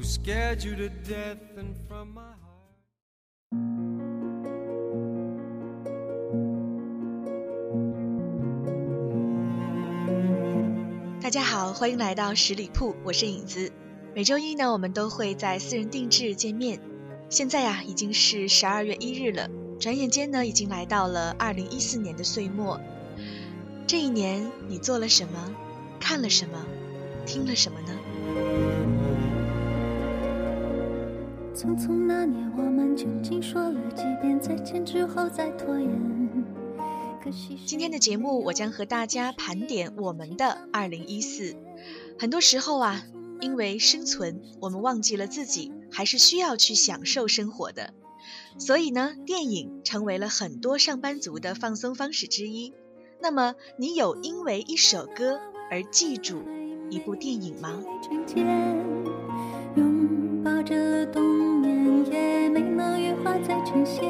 SCHEDULE TO DEATH AND FROM MY HEART 大家好，欢迎来到十里铺，我是影子。每周一呢，我们都会在私人定制见面。现在呀，已经是十二月一日了，转眼间呢，已经来到了二零一四年的岁末。这一年，你做了什么？看了什么？听了什么呢？匆匆那年，我们究竟说了几遍再见之后再拖延？今天的节目，我将和大家盘点我们的二零一四。很多时候啊。因为生存，我们忘记了自己还是需要去享受生活的，所以呢，电影成为了很多上班族的放松方式之一。那么，你有因为一首歌而记住一部电影吗？拥抱着冬眠，也没能羽化再成仙。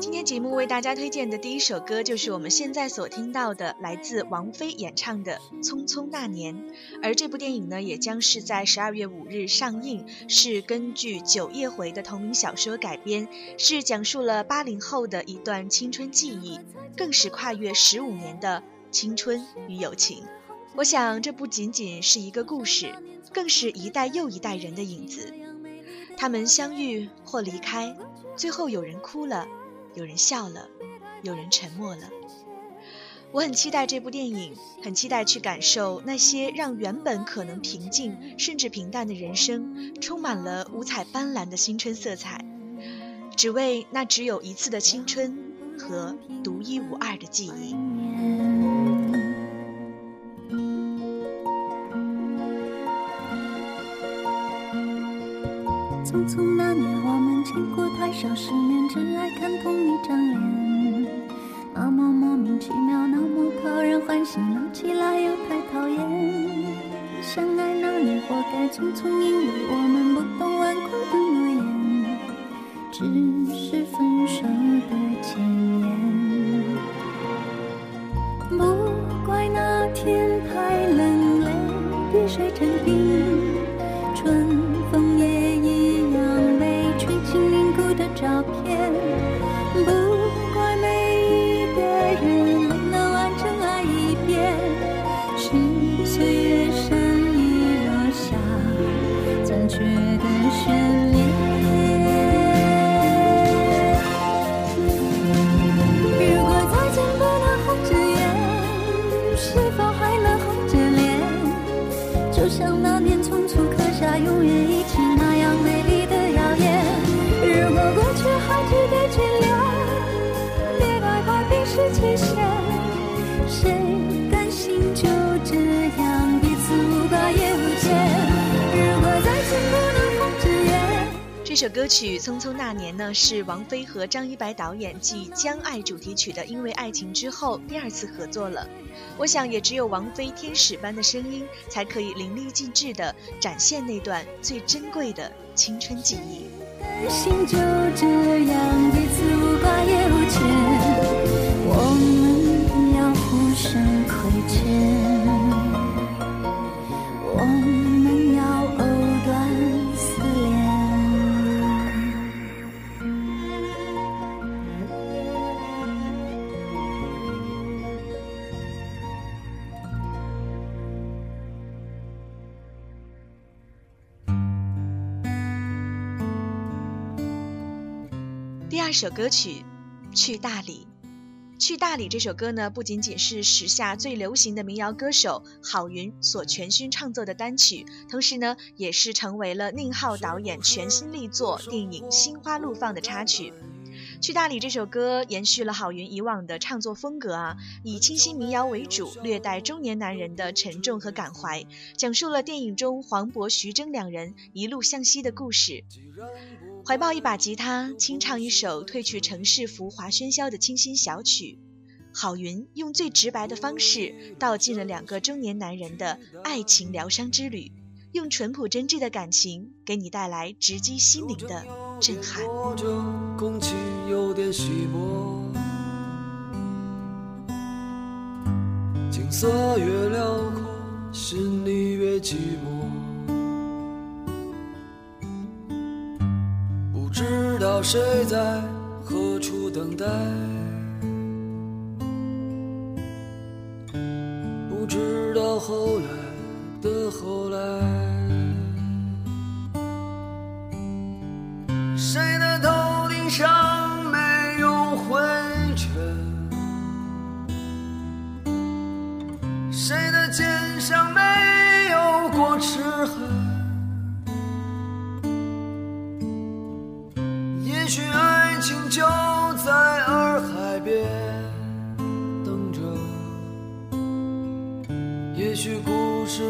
今天节目为大家推荐的第一首歌，就是我们现在所听到的，来自王菲演唱的《匆匆那年》。而这部电影呢，也将是在十二月五日上映，是根据九夜回的同名小说改编，是讲述了八零后的一段青春记忆，更是跨越十五年的青春与友情。我想，这不仅仅是一个故事，更是一代又一代人的影子。他们相遇或离开，最后有人哭了。有人笑了，有人沉默了。我很期待这部电影，很期待去感受那些让原本可能平静甚至平淡的人生，充满了五彩斑斓的新春色彩，只为那只有一次的青春和独一无二的记忆。匆匆那年，我们见过太少世面，只爱看同一张脸。那么莫名其妙，那么讨人欢喜，闹起来又太讨厌。相爱那年，活该匆匆，因为我们不懂顽固的诺言，只曲《匆匆那年》呢，是王菲和张一白导演继《将爱》主题曲的《因为爱情》之后第二次合作了。我想，也只有王菲天使般的声音，才可以淋漓尽致地展现那段最珍贵的青春记忆。心就这样彼此无挂也无牵，首歌曲《去大理》，《去大理》这首歌呢，不仅仅是时下最流行的民谣歌手郝云所全新创作的单曲，同时呢，也是成为了宁浩导演全新力作电影《心花怒放》的插曲。去大理这首歌延续了郝云以往的唱作风格啊，以清新民谣为主，略带中年男人的沉重和感怀，讲述了电影中黄渤、徐峥两人一路向西的故事。怀抱一把吉他，清唱一首褪去城市浮华喧嚣的清新小曲。郝云用最直白的方式道尽了两个中年男人的爱情疗伤之旅，用淳朴真挚的感情给你带来直击心灵的震撼。空气有点稀薄，景色越辽阔，心里越寂寞。道谁在何处等待。不知道后来的后来，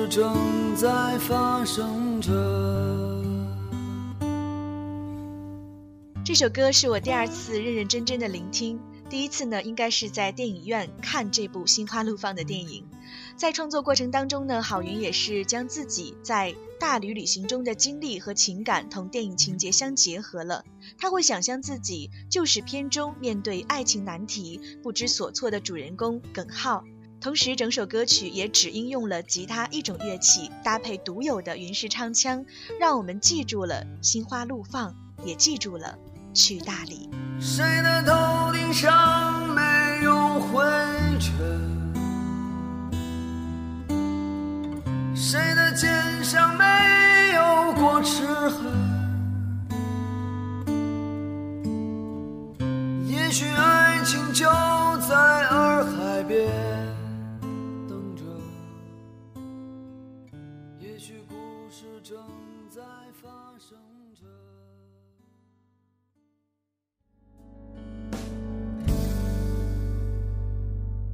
正在发生着。这首歌是我第二次认认真真的聆听，第一次呢，应该是在电影院看这部《心花怒放》的电影。在创作过程当中呢，郝云也是将自己在大旅旅行中的经历和情感同电影情节相结合了。他会想象自己就是片中面对爱情难题不知所措的主人公耿浩。同时，整首歌曲也只应用了吉他一种乐器，搭配独有的云式唱腔，让我们记住了心花怒放，也记住了去大理。谁的头顶上没有灰尘？谁的肩上没有过齿痕？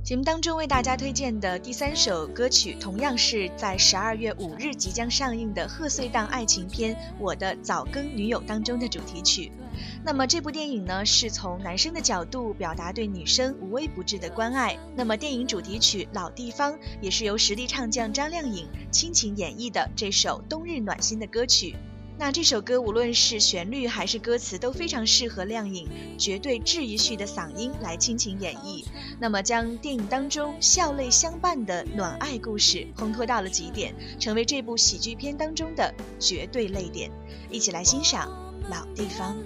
节目当中为大家推荐的第三首歌曲，同样是在十二月五日即将上映的贺岁档爱情片《我的早更女友》当中的主题曲。那么这部电影呢，是从男生的角度表达对女生无微不至的关爱。那么电影主题曲《老地方》也是由实力唱将张靓颖倾情演绎的这首冬日暖心的歌曲。那这首歌无论是旋律还是歌词都非常适合亮颖绝对治愈系的嗓音来倾情演绎，那么将电影当中笑泪相伴的暖爱故事烘托到了极点，成为这部喜剧片当中的绝对泪点。一起来欣赏《老地方》。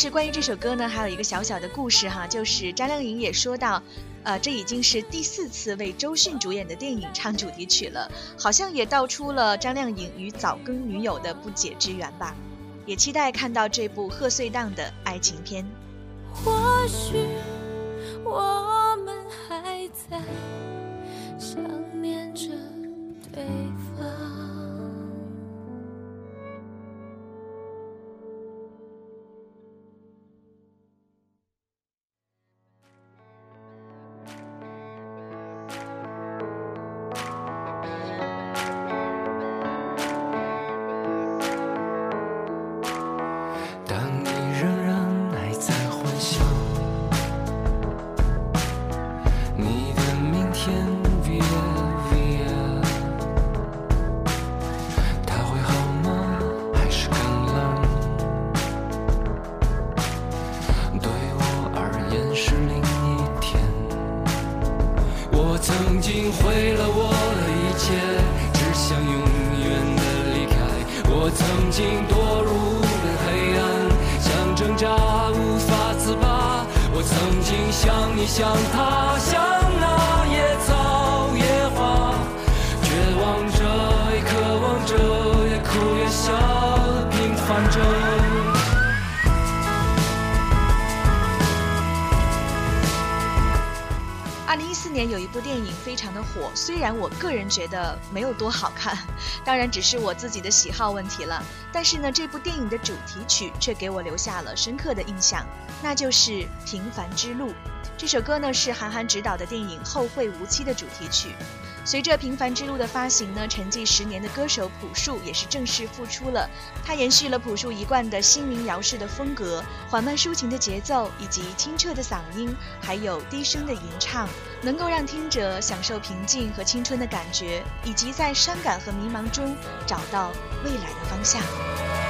是关于这首歌呢，还有一个小小的故事哈，就是张靓颖也说到，呃，这已经是第四次为周迅主演的电影唱主题曲了，好像也道出了张靓颖与早更女友的不解之缘吧，也期待看到这部贺岁档的爱情片。或许我们。还在想念着对四年有一部电影非常的火，虽然我个人觉得没有多好看，当然只是我自己的喜好问题了。但是呢，这部电影的主题曲却给我留下了深刻的印象，那就是《平凡之路》。这首歌呢是韩寒执导的电影《后会无期》的主题曲。随着《平凡之路》的发行呢，沉寂十年的歌手朴树也是正式复出了。他延续了朴树一贯的新民谣式的风格，缓慢抒情的节奏，以及清澈的嗓音，还有低声的吟唱，能够让听者享受平静和青春的感觉，以及在伤感和迷茫中找到未来的方向。向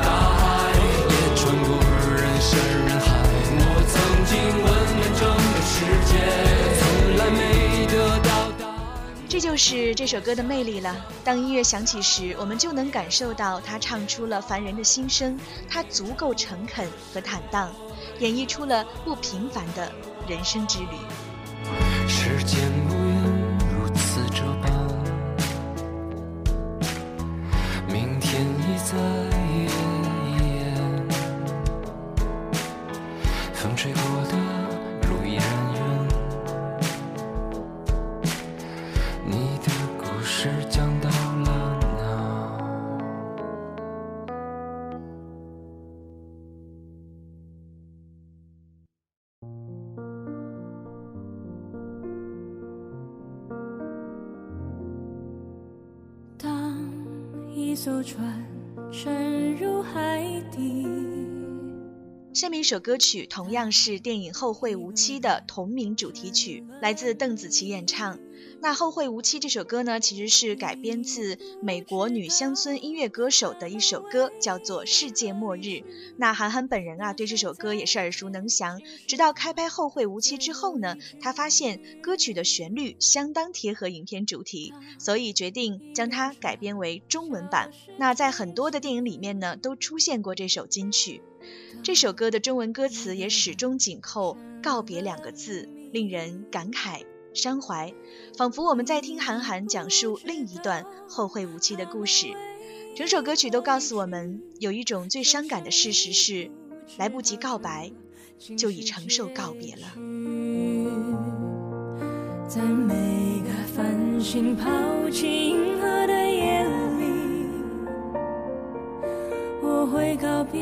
就是这首歌的魅力了。当音乐响起时，我们就能感受到他唱出了凡人的心声，他足够诚恳和坦荡，演绎出了不平凡的人生之旅。时间一首歌曲同样是电影《后会无期》的同名主题曲，来自邓紫棋演唱。那《后会无期》这首歌呢，其实是改编自美国女乡村音乐歌手的一首歌，叫做《世界末日》。那韩寒本人啊，对这首歌也是耳熟能详。直到开拍《后会无期》之后呢，他发现歌曲的旋律相当贴合影片主题，所以决定将它改编为中文版。那在很多的电影里面呢，都出现过这首金曲。这首歌的中文歌词也始终紧扣“告别”两个字，令人感慨。伤怀，仿佛我们在听韩寒讲述另一段后会无期的故事。整首歌曲都告诉我们，有一种最伤感的事实是，来不及告白，就已承受告别了。在每个繁星抛弃银河的夜里，我会告别，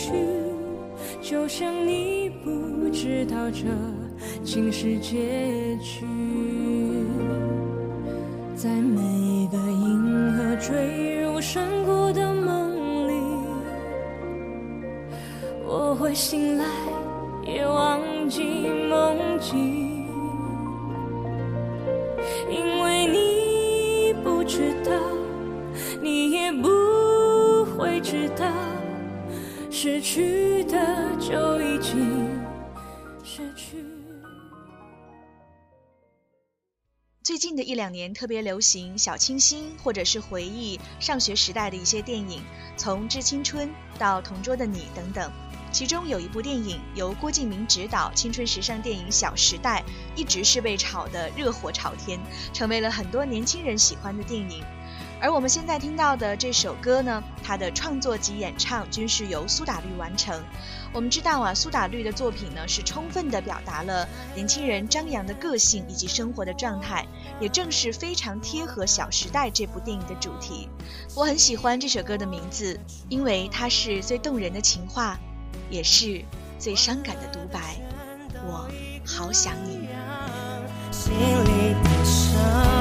去，就像你不知道这竟是结局。在每个银河坠入山谷的梦里，我会醒来，也忘记近的一两年特别流行小清新，或者是回忆上学时代的一些电影，从《致青春》到《同桌的你》等等。其中有一部电影由郭敬明执导，青春时尚电影《小时代》一直是被炒得热火朝天，成为了很多年轻人喜欢的电影。而我们现在听到的这首歌呢，它的创作及演唱均是由苏打绿完成。我们知道啊，苏打绿的作品呢是充分地表达了年轻人张扬的个性以及生活的状态，也正是非常贴合《小时代》这部电影的主题。我很喜欢这首歌的名字，因为它是最动人的情话，也是最伤感的独白。我好想你。心里的伤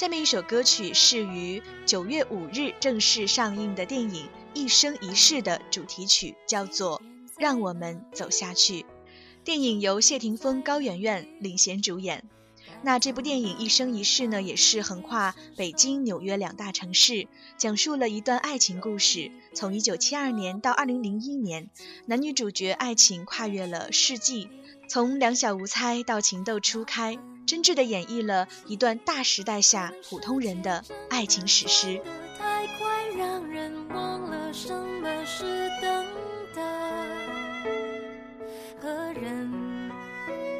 下面一首歌曲是于九月五日正式上映的电影《一生一世》的主题曲，叫做《让我们走下去》。电影由谢霆锋、高圆圆领衔主演。那这部电影《一生一世》呢，也是横跨北京、纽约两大城市，讲述了一段爱情故事，从1972年到2001年，男女主角爱情跨越了世纪，从两小无猜到情窦初开，真挚地演绎了一段大时代下普通人的爱情史诗。太快，让人忘了什么是等待和忍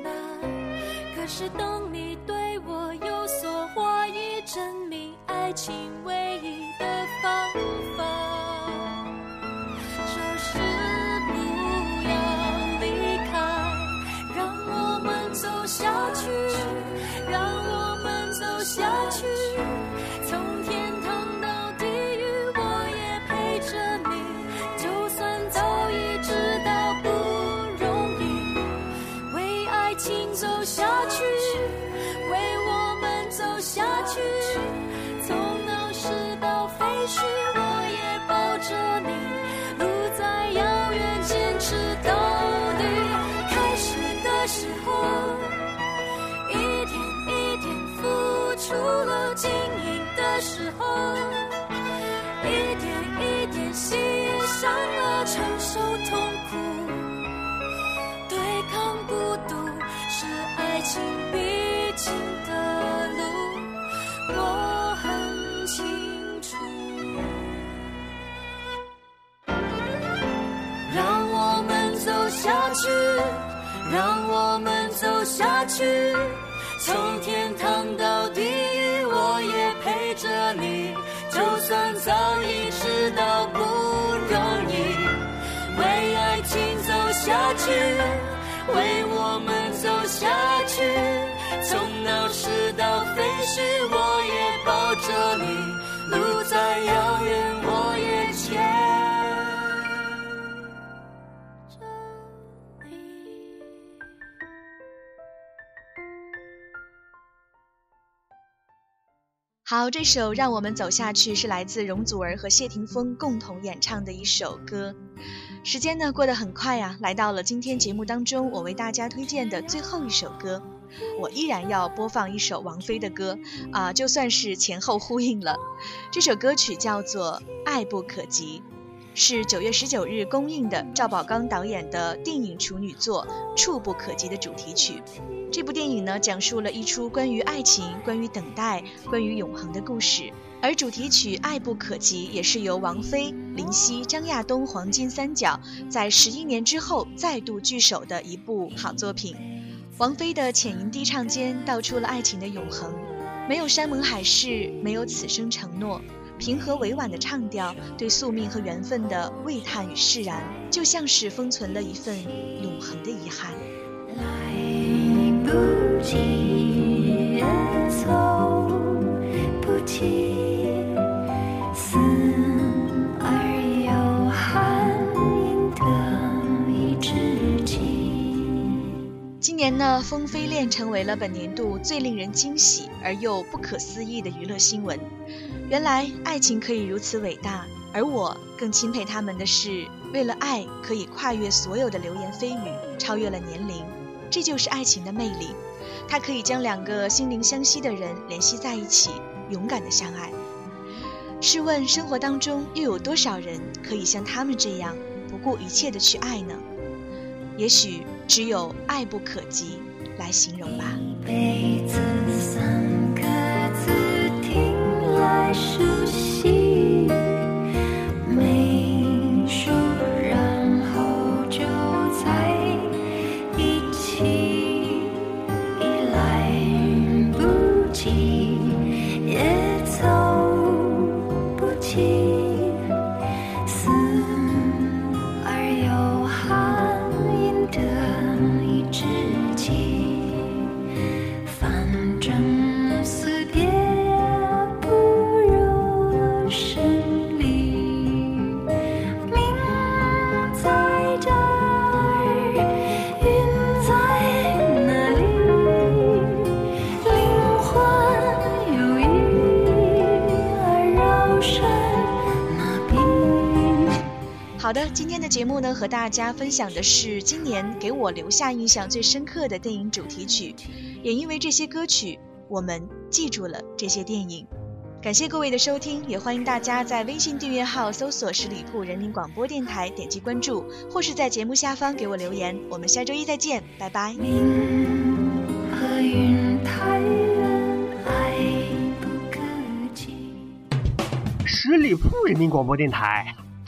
耐。可是当你对我有所怀疑，证明爱情情必经的路，我很清楚。让我们走下去，让我们走下去。从天堂到地狱，我也陪着你。就算早已到废墟，我也抱着你。路再遥远，我也牵。好，这首《让我们走下去》是来自容祖儿和谢霆锋共同演唱的一首歌。时间呢过得很快呀、来到了今天节目当中我为大家推荐的最后一首歌。我依然要播放一首王菲的歌啊、就算是前后呼应了。这首歌曲叫做《爱不可及》，是九月十九日公映的赵宝刚导演的电影处女作《触不可及》的主题曲。这部电影呢，讲述了一出关于爱情、关于等待、关于永恒的故事。而主题曲《爱不可及》也是由王菲、林夕、张亚东黄金三角在十一年之后再度聚首的一部好作品。王菲的浅吟低唱间道出了爱情的永恒，没有山盟海誓，没有此生承诺，平和委婉的唱调对宿命和缘分的喟叹与释然，就像是封存了一份永恒的遗憾。来不及，也走不及，今年呢，风飞恋成为了本年度最令人惊喜而又不可思议的娱乐新闻。原来爱情可以如此伟大，而我更钦佩他们的是，为了爱可以跨越所有的流言蜚语，超越了年龄。这就是爱情的魅力，它可以将两个心灵相惜的人联系在一起，勇敢的相爱。试问生活当中又有多少人可以像他们这样不顾一切的去爱呢？也许只有爱不可及来形容吧。一辈子三个字听来熟悉，目呢，和大家分享的是今年给我留下印象最深刻的电影主题曲，也因为这些歌曲，我们记住了这些电影。感谢各位的收听，也欢迎大家在微信订阅号搜索“十里铺人民广播电台”，点击关注，或是在节目下方给我留言。我们下周一再见，拜拜。十里铺人民广播电台，